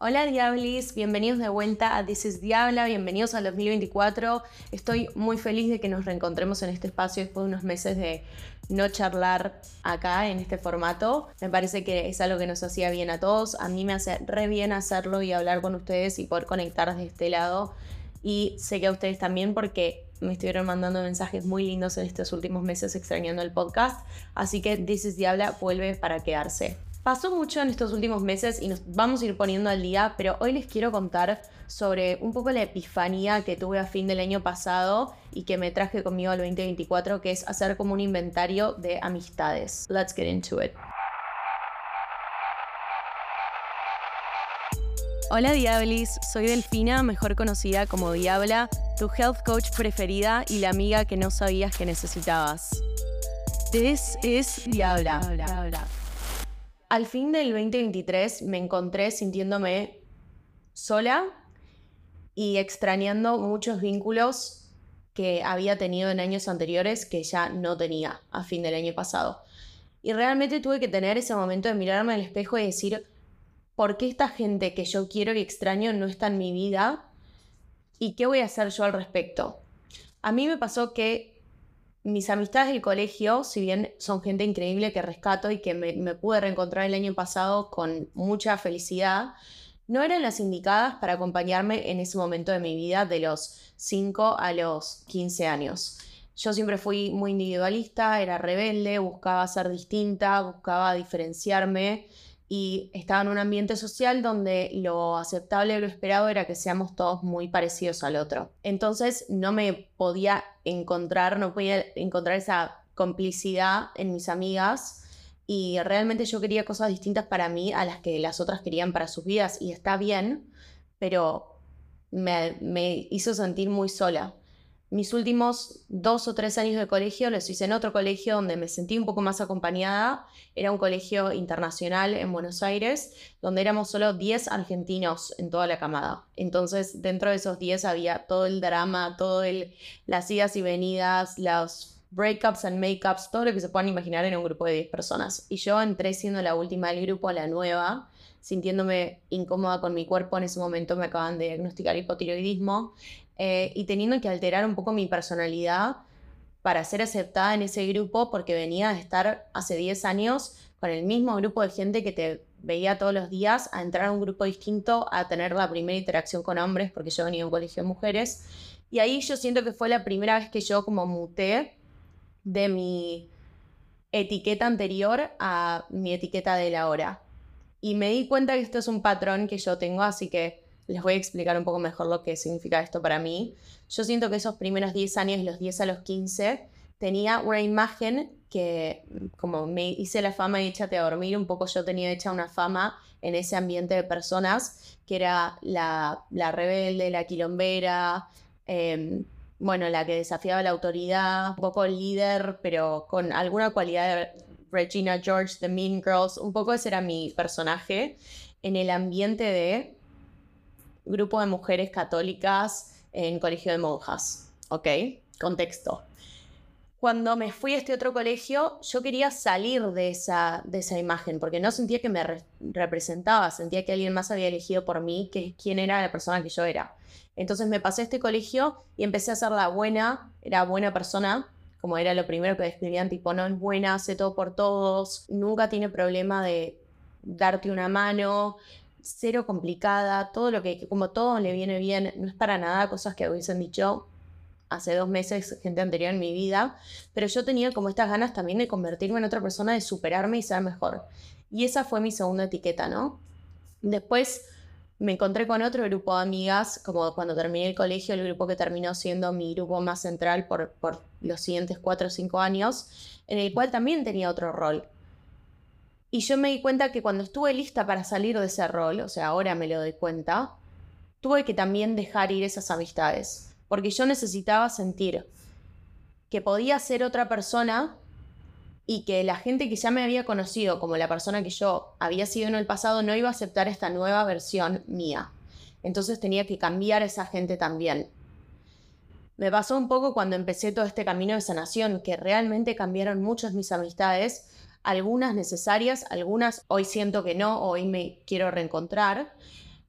Hola Diablis, bienvenidos de vuelta a This is Diabla, bienvenidos al 2024. Estoy muy feliz de que nos reencontremos en este espacio después de unos meses de no charlar acá en este formato. Me parece que es algo que nos hacía bien a todos. A mí me hace re bien hacerlo y hablar con ustedes y poder conectar de este lado. Y sé que a ustedes también porque me estuvieron mandando mensajes muy lindos en estos últimos meses extrañando el podcast. Así que This is Diabla vuelve para quedarse. Pasó mucho en estos últimos meses y nos vamos a ir poniendo al día, pero hoy les quiero contar sobre un poco la epifanía que tuve a fin del año pasado y que me traje conmigo al 2024, que es hacer como un inventario de amistades. Let's get into it. Hola Diablis, soy Delfina, mejor conocida como Diabla, tu health coach preferida y la amiga que no sabías que necesitabas. This is Diabla. Diabla. Al fin del 2023 me encontré sintiéndome sola y extrañando muchos vínculos que había tenido en años anteriores que ya no tenía a fin del año pasado. Y realmente tuve que tener ese momento de mirarme al espejo y decir, ¿por qué esta gente que yo quiero y extraño no está en mi vida? ¿Y qué voy a hacer yo al respecto? A mí me pasó que mis amistades del colegio, si bien son gente increíble que rescato y que me, pude reencontrar el año pasado con mucha felicidad, no eran las indicadas para acompañarme en ese momento de mi vida de los 5 a los 15 años. Yo siempre fui muy individualista, era rebelde, buscaba ser distinta, buscaba diferenciarme y estaba en un ambiente social donde lo aceptable, lo esperado era que seamos todos muy parecidos al otro. Entonces no me podía encontrar, no podía encontrar esa complicidad en mis amigas y realmente yo quería cosas distintas para mí a las que las otras querían para sus vidas y está bien, pero me, me hizo sentir muy sola. Mis últimos dos o tres años de colegio los hice en otro colegio donde me sentí un poco más acompañada. Era un colegio internacional en Buenos Aires, donde éramos solo 10 argentinos en toda la camada. Entonces, dentro de esos 10 había todo el drama, todo el, las idas y venidas, los breakups and makeups, todo lo que se puedan imaginar en un grupo de 10 personas. Y yo entré siendo la última del grupo, la nueva, sintiéndome incómoda con mi cuerpo. En ese momento me acaban de diagnosticar hipotiroidismo eh, y teniendo que alterar un poco mi personalidad para ser aceptada en ese grupo porque venía de estar hace 10 años con el mismo grupo de gente que te veía todos los días, a entrar a un grupo distinto, a tener la primera interacción con hombres, porque yo venía a un colegio de mujeres. Y ahí yo siento que fue la primera vez que yo como muté de mi etiqueta anterior a mi etiqueta de la hora. Y me di cuenta que esto es un patrón que yo tengo, así que les voy a explicar un poco mejor lo que significa esto para mí. Yo siento que esos primeros 10 años, los 10 a los 15, tenía una imagen que, como me hice la fama y échate a dormir, un poco yo tenía hecha una fama en ese ambiente de personas, que era la, rebelde, la quilombera, em, bueno, la que desafiaba la autoridad, un poco líder, pero con alguna cualidad de Regina George, The Mean Girls, un poco ese era mi personaje en el ambiente de grupo de mujeres católicas en colegio de monjas. ¿Ok? Contexto. Cuando me fui a este otro colegio, yo quería salir de esa, de esa imagen, porque no sentía que me representaba, sentía que alguien más había elegido por mí que quién era la persona que yo era. Entonces me pasé a este colegio y empecé a ser la buena, era buena persona, como era lo primero que describían, tipo, no es buena, hace todo por todos, nunca tiene problema de darte una mano, cero complicada, todo lo que, como todo le viene bien, no es para nada cosas que hubiesen dicho hace dos meses gente anterior en mi vida, pero yo tenía como estas ganas también de convertirme en otra persona, de superarme y ser mejor. Y esa fue mi segunda etiqueta, ¿no? Después me encontré con otro grupo de amigas, como cuando terminé el colegio, el grupo que terminó siendo mi grupo más central por, los siguientes cuatro o cinco años, en el cual también tenía otro rol. Y yo me di cuenta que cuando estuve lista para salir de ese rol, o sea, ahora me lo doy cuenta, tuve que también dejar ir esas amistades, porque yo necesitaba sentir que podía ser otra persona y que la gente que ya me había conocido como la persona que yo había sido en el pasado no iba a aceptar esta nueva versión mía. Entonces tenía que cambiar a esa gente también. Me pasó un poco cuando empecé todo este camino de sanación, que realmente cambiaron muchas mis amistades algunas necesarias, algunas hoy siento que no, hoy me quiero reencontrar.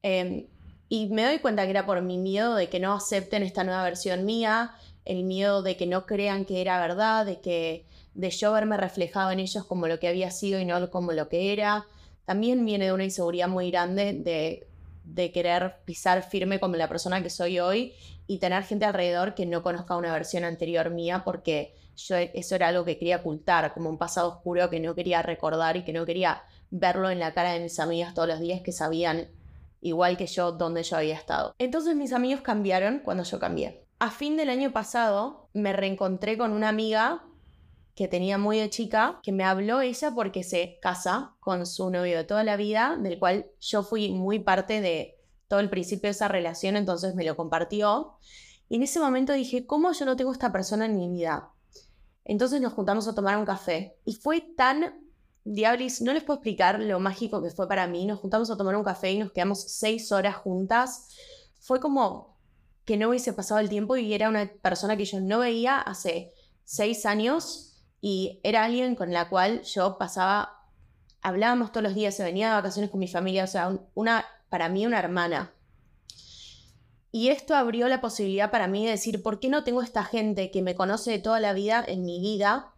Em, y me doy cuenta que era por mi miedo de que no acepten esta nueva versión mía, el miedo de que no crean que era verdad, de que de yo verme reflejado en ellos como lo que había sido y no como lo que era. También viene de una inseguridad muy grande de, de querer pisar firme como la persona que soy hoy y tener gente alrededor que no conozca una versión anterior mía porque yo eso era algo que quería ocultar, como un pasado oscuro que no quería recordar y que no quería verlo en la cara de mis amigas todos los días que sabían igual que yo dónde yo había estado. Entonces mis amigos cambiaron cuando yo cambié. A fin del año pasado me reencontré con una amiga que tenía muy de chica, que me habló ella porque se casa con su novio de toda la vida, del cual yo fui muy parte de todo el principio de esa relación, entonces me lo compartió. Y en ese momento dije, ¿cómo yo no tengo esta persona en mi vida? Entonces nos juntamos a tomar un café y fue tan Diablis, no les puedo explicar lo mágico que fue para mí. Nos juntamos a tomar un café y nos quedamos seis horas juntas. Fue como que no hubiese pasado el tiempo y era una persona que yo no veía hace seis años y era alguien con la cual yo pasaba, hablábamos todos los días, se venía de vacaciones con mi familia, o sea, una, para mí una hermana. Y esto abrió la posibilidad para mí de decir, ¿por qué no tengo esta gente que me conoce de toda la vida en mi vida?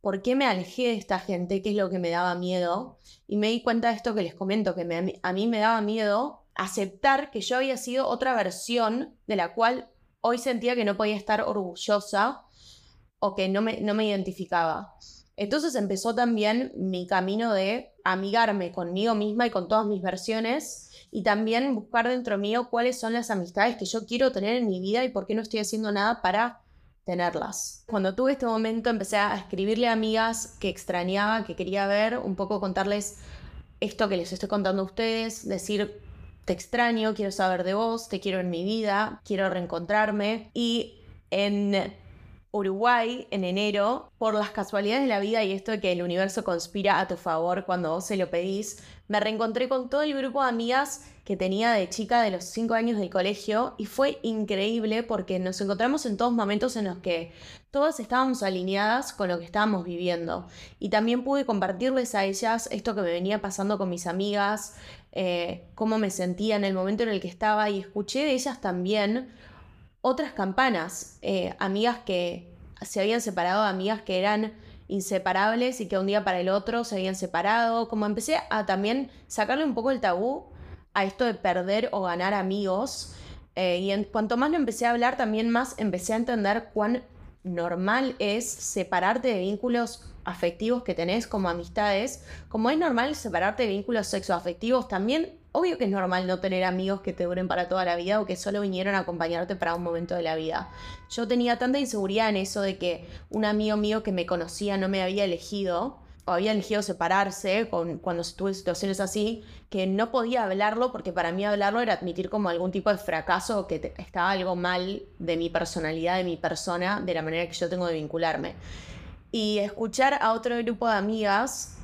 ¿Por qué me alejé de esta gente? ¿Qué es lo que me daba miedo? Y me di cuenta de esto que les comento, que a mí me daba miedo aceptar que yo había sido otra versión de la cual hoy sentía que no podía estar orgullosa o que no me, no me identificaba. Entonces empezó también mi camino de amigarme conmigo misma y con todas mis versiones y también buscar dentro mío cuáles son las amistades que yo quiero tener en mi vida y por qué no estoy haciendo nada para tenerlas. Cuando tuve este momento empecé a escribirle a amigas que extrañaba, que quería ver, un poco contarles esto que les estoy contando a ustedes, decir, te extraño, quiero saber de vos, te quiero en mi vida, quiero reencontrarme. Y en Uruguay, en enero, por las casualidades de la vida y esto de que el universo conspira a tu favor cuando vos se lo pedís, me reencontré con todo el grupo de amigas que tenía de chica de los 5 años del colegio y fue increíble porque nos encontramos en todos momentos en los que todas estábamos alineadas con lo que estábamos viviendo. Y también pude compartirles a ellas esto que me venía pasando con mis amigas, eh, cómo me sentía en el momento en el que estaba y escuché de ellas también otras campanas, eh, amigas que se habían separado, amigas que eran inseparables y que un día para el otro se habían separado, como empecé a también sacarle un poco el tabú a esto de perder o ganar amigos. Eh, y en cuanto más lo empecé a hablar, también más empecé a entender cuán normal es separarte de vínculos afectivos que tenés como amistades, como es normal separarte de vínculos sexoafectivos, también obvio que es normal no tener amigos que te duren para toda la vida o que solo vinieron a acompañarte para un momento de la vida. Yo tenía tanta inseguridad en eso de que un amigo mío que me conocía no me había elegido, o había elegido separarse con, cuando estuve en situaciones así, que no podía hablarlo porque para mí hablarlo era admitir como algún tipo de fracaso o que estaba algo mal de mi personalidad, de mi persona, de la manera que yo tengo de vincularme. Y escuchar a otro grupo de amigas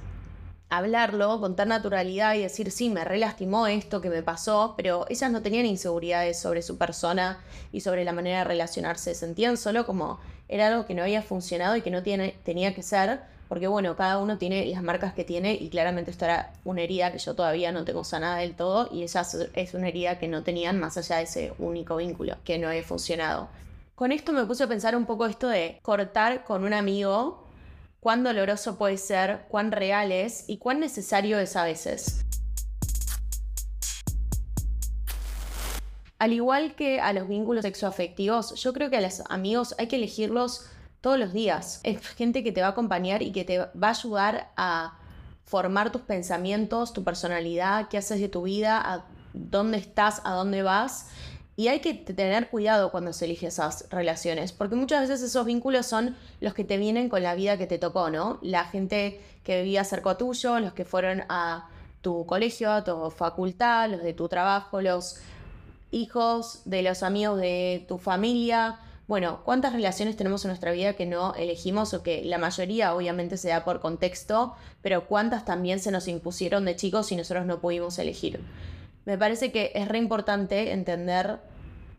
hablarlo con tan naturalidad y decir, sí, me relastimó esto que me pasó, pero ellas no tenían inseguridades sobre su persona y sobre la manera de relacionarse, sentían solo como era algo que no había funcionado y que no tiene, tenía que ser, porque bueno, cada uno tiene las marcas que tiene y claramente esto era una herida que yo todavía no tengo sanada del todo y esa es una herida que no tenían más allá de ese único vínculo que no había funcionado. Con esto me puse a pensar un poco esto de cortar con un amigo, cuán doloroso puede ser, cuán real es y cuán necesario es a veces. Al igual que a los vínculos sexoafectivos, yo creo que a los amigos hay que elegirlos todos los días. Es gente que te va a acompañar y que te va a ayudar a formar tus pensamientos, tu personalidad, qué haces de tu vida, dónde estás, a dónde vas. Y hay que tener cuidado cuando se elige esas relaciones, porque muchas veces esos vínculos son los que te vienen con la vida que te tocó, ¿no? La gente que vivía cerca tuyo, los que fueron a tu colegio, a tu facultad, los de tu trabajo, los hijos de los amigos de tu familia, bueno, ¿cuántas relaciones tenemos en nuestra vida que no elegimos o que la mayoría obviamente se da por contexto, pero cuántas también se nos impusieron de chicos y nosotros no pudimos elegir? Me parece que es re importante entender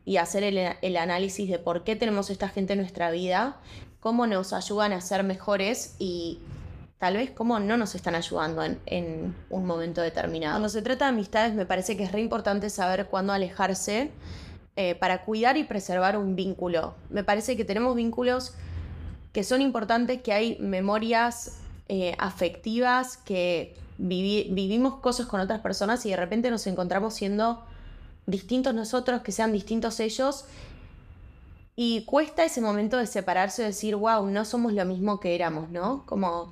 y hacer el, análisis de por qué tenemos esta gente en nuestra vida, cómo nos ayudan a ser mejores y tal vez cómo no nos están ayudando en, un momento determinado. Cuando se trata de amistades, me parece que es re importante saber cuándo alejarse eh, para cuidar y preservar un vínculo. Me parece que tenemos vínculos que son importantes, que hay memorias eh, afectivas, que vivimos cosas con otras personas y de repente nos encontramos siendo distintos nosotros, que sean distintos ellos. Y cuesta ese momento de separarse, de decir, wow, no somos lo mismo que éramos, ¿no? Como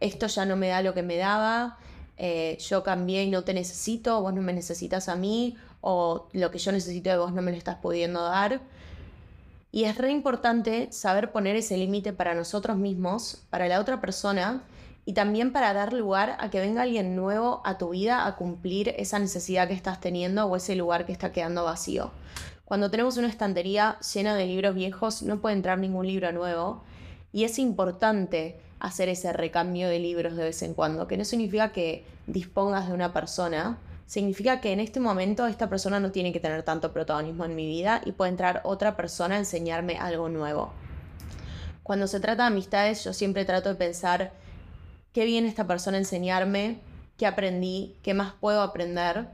esto ya no me da lo que me daba, eh, yo cambié y no te necesito, vos no me necesitas a mí, o lo que yo necesito de vos no me lo estás pudiendo dar. Y es re importante saber poner ese límite para nosotros mismos, para la otra persona, y también para dar lugar a que venga alguien nuevo a tu vida a cumplir esa necesidad que estás teniendo o ese lugar que está quedando vacío. Cuando tenemos una estantería llena de libros viejos, no puede entrar ningún libro nuevo. Y es importante hacer ese recambio de libros de vez en cuando, que no significa que dispongas de una persona, significa que en este momento esta persona no tiene que tener tanto protagonismo en mi vida y puede entrar otra persona a enseñarme algo nuevo. Cuando se trata de amistades, yo siempre trato de pensar qué viene esta persona a enseñarme, qué aprendí, qué más puedo aprender,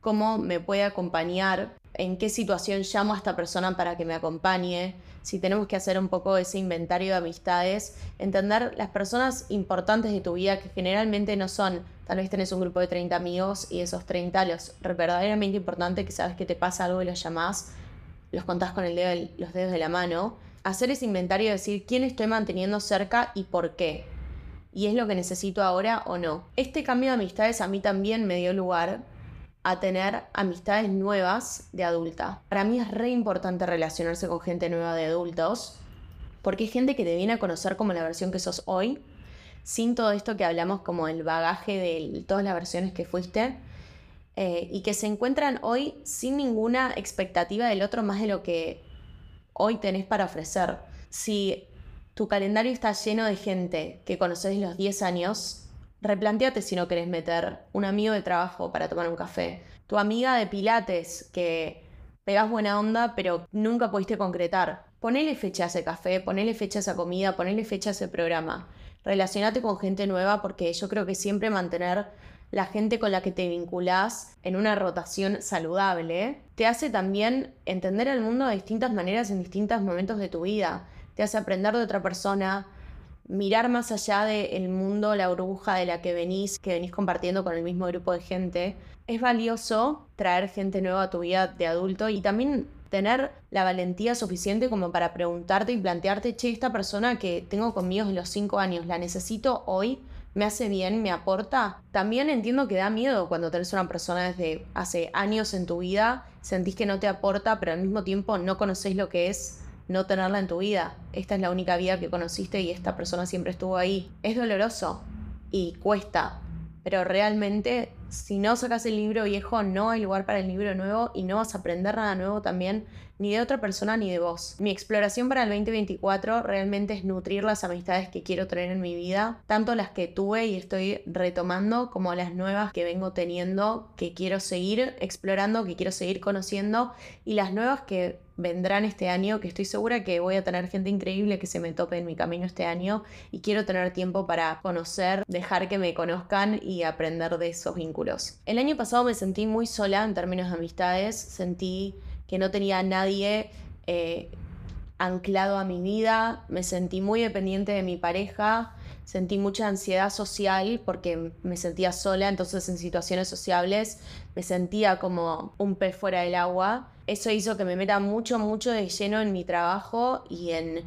cómo me puede acompañar, en qué situación llamo a esta persona para que me acompañe, si tenemos que hacer un poco ese inventario de amistades, entender las personas importantes de tu vida que generalmente no son, tal vez tenés un grupo de 30 amigos y esos 30 los verdaderamente importantes que sabes que te pasa algo y los llamás, los contás con los dedos de la mano, hacer ese inventario y decir quién estoy manteniendo cerca y por qué. Y es lo que necesito ahora o no. Este cambio de amistades a mí también me dio lugar a tener amistades nuevas de adulta. Para mí es re importante relacionarse con gente nueva de adultos, porque es gente que te viene a conocer como la versión que sos hoy, sin todo esto que hablamos como el bagaje de todas las versiones que fuiste, eh, y que se encuentran hoy sin ninguna expectativa del otro más de lo que hoy tenés para ofrecer. Si tu calendario está lleno de gente que conoces los 10 años, replanteate si no querés meter un amigo de trabajo para tomar un café, tu amiga de pilates que pegas buena onda pero nunca pudiste concretar. Ponele fecha a ese café, ponele fecha a esa comida, ponele fecha a ese programa. Relacionate con gente nueva porque yo creo que siempre mantener la gente con la que te vinculás en una rotación saludable te hace también entender el mundo de distintas maneras en distintos momentos de tu vida. Te hace aprender de otra persona, mirar más allá del mundo, la burbuja de la que venís, que venís compartiendo con el mismo grupo de gente. Es valioso traer gente nueva a tu vida de adulto y también tener la valentía suficiente como para preguntarte y plantearte, che, esta persona que tengo conmigo de los cinco años, ¿la necesito hoy? ¿Me hace bien? ¿Me aporta? También entiendo que da miedo cuando tenés una persona desde hace años en tu vida, sentís que no te aporta, pero al mismo tiempo no conocés lo que es no tenerla en tu vida. Esta es la única vida que conociste y esta persona siempre estuvo ahí. Es doloroso y cuesta, pero realmente si no sacas el libro viejo no hay lugar para el libro nuevo y no vas a aprender nada nuevo también ni de otra persona ni de vos. Mi exploración para el 2024 realmente es nutrir las amistades que quiero tener en mi vida, tanto las que tuve y estoy retomando como las nuevas que vengo teniendo, que quiero seguir explorando, que quiero seguir conociendo y las nuevas que vendrán este año, que estoy segura que voy a tener gente increíble que se me tope en mi camino este año y quiero tener tiempo para conocer, dejar que me conozcan y aprender de esos vínculos. El año pasado me sentí muy sola en términos de amistades, sentí que no tenía nadie eh, anclado a mi vida, me sentí muy dependiente de mi pareja, sentí mucha ansiedad social porque me sentía sola, entonces en situaciones sociables me sentía como un pez fuera del agua. Eso hizo que me meta mucho, mucho de lleno en mi trabajo y en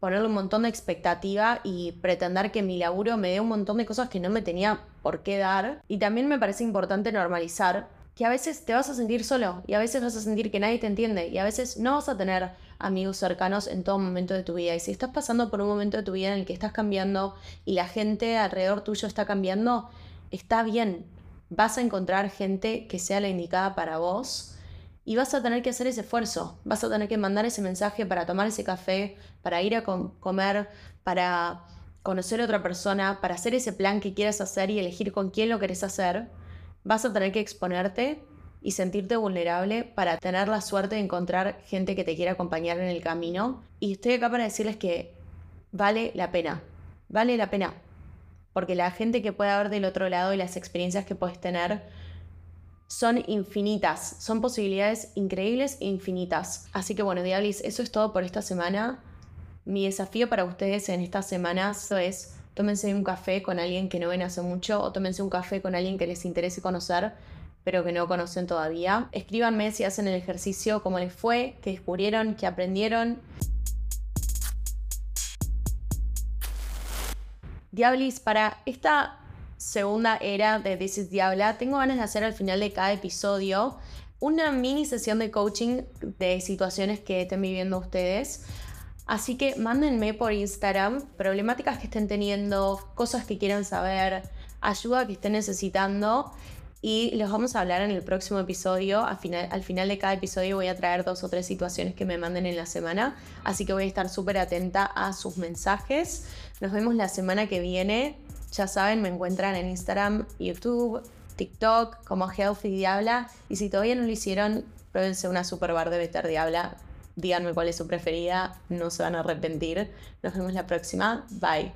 ponerle un montón de expectativa y pretender que mi laburo me dé un montón de cosas que no me tenía por qué dar. Y también me parece importante normalizar que a veces te vas a sentir solo y a veces vas a sentir que nadie te entiende y a veces no vas a tener amigos cercanos en todo momento de tu vida. Y si estás pasando por un momento de tu vida en el que estás cambiando y la gente alrededor tuyo está cambiando, está bien. Vas a encontrar gente que sea la indicada para vos y vas a tener que hacer ese esfuerzo. Vas a tener que mandar ese mensaje para tomar ese café, para ir a comer, para conocer a otra persona, para hacer ese plan que quieras hacer y elegir con quién lo querés hacer vas a tener que exponerte y sentirte vulnerable para tener la suerte de encontrar gente que te quiera acompañar en el camino. Y estoy acá para decirles que vale la pena, vale la pena. porque la gente que puede haber del otro lado y las experiencias que puedes tener son infinitas, son posibilidades increíbles e infinitas. Así que bueno, Diablis, eso es todo por esta semana. Mi desafío para ustedes en estas semanas es tómense un café con alguien que no ven hace mucho o tómense un café con alguien que les interese conocer pero que no conocen todavía. Escríbanme si hacen el ejercicio, cómo les fue, qué descubrieron, qué aprendieron. Diablis, para esta segunda era de This is Diabla, tengo ganas de hacer al final de cada episodio una mini sesión de coaching de situaciones que estén viviendo ustedes. Así que mándenme por Instagram problemáticas que estén teniendo, cosas que quieran saber, ayuda que estén necesitando y los vamos a hablar en el próximo episodio. Al final, al final de cada episodio voy a traer dos o tres situaciones que me manden en la semana, así que voy a estar súper atenta a sus mensajes. Nos vemos la semana que viene. Ya saben, me encuentran en Instagram, YouTube, TikTok como Healthy Diabla. Y si todavía no lo hicieron, pruébense una super bar de Better Diabla. Díganme cuál es su preferida, no se van a arrepentir. Nos vemos la próxima. Bye.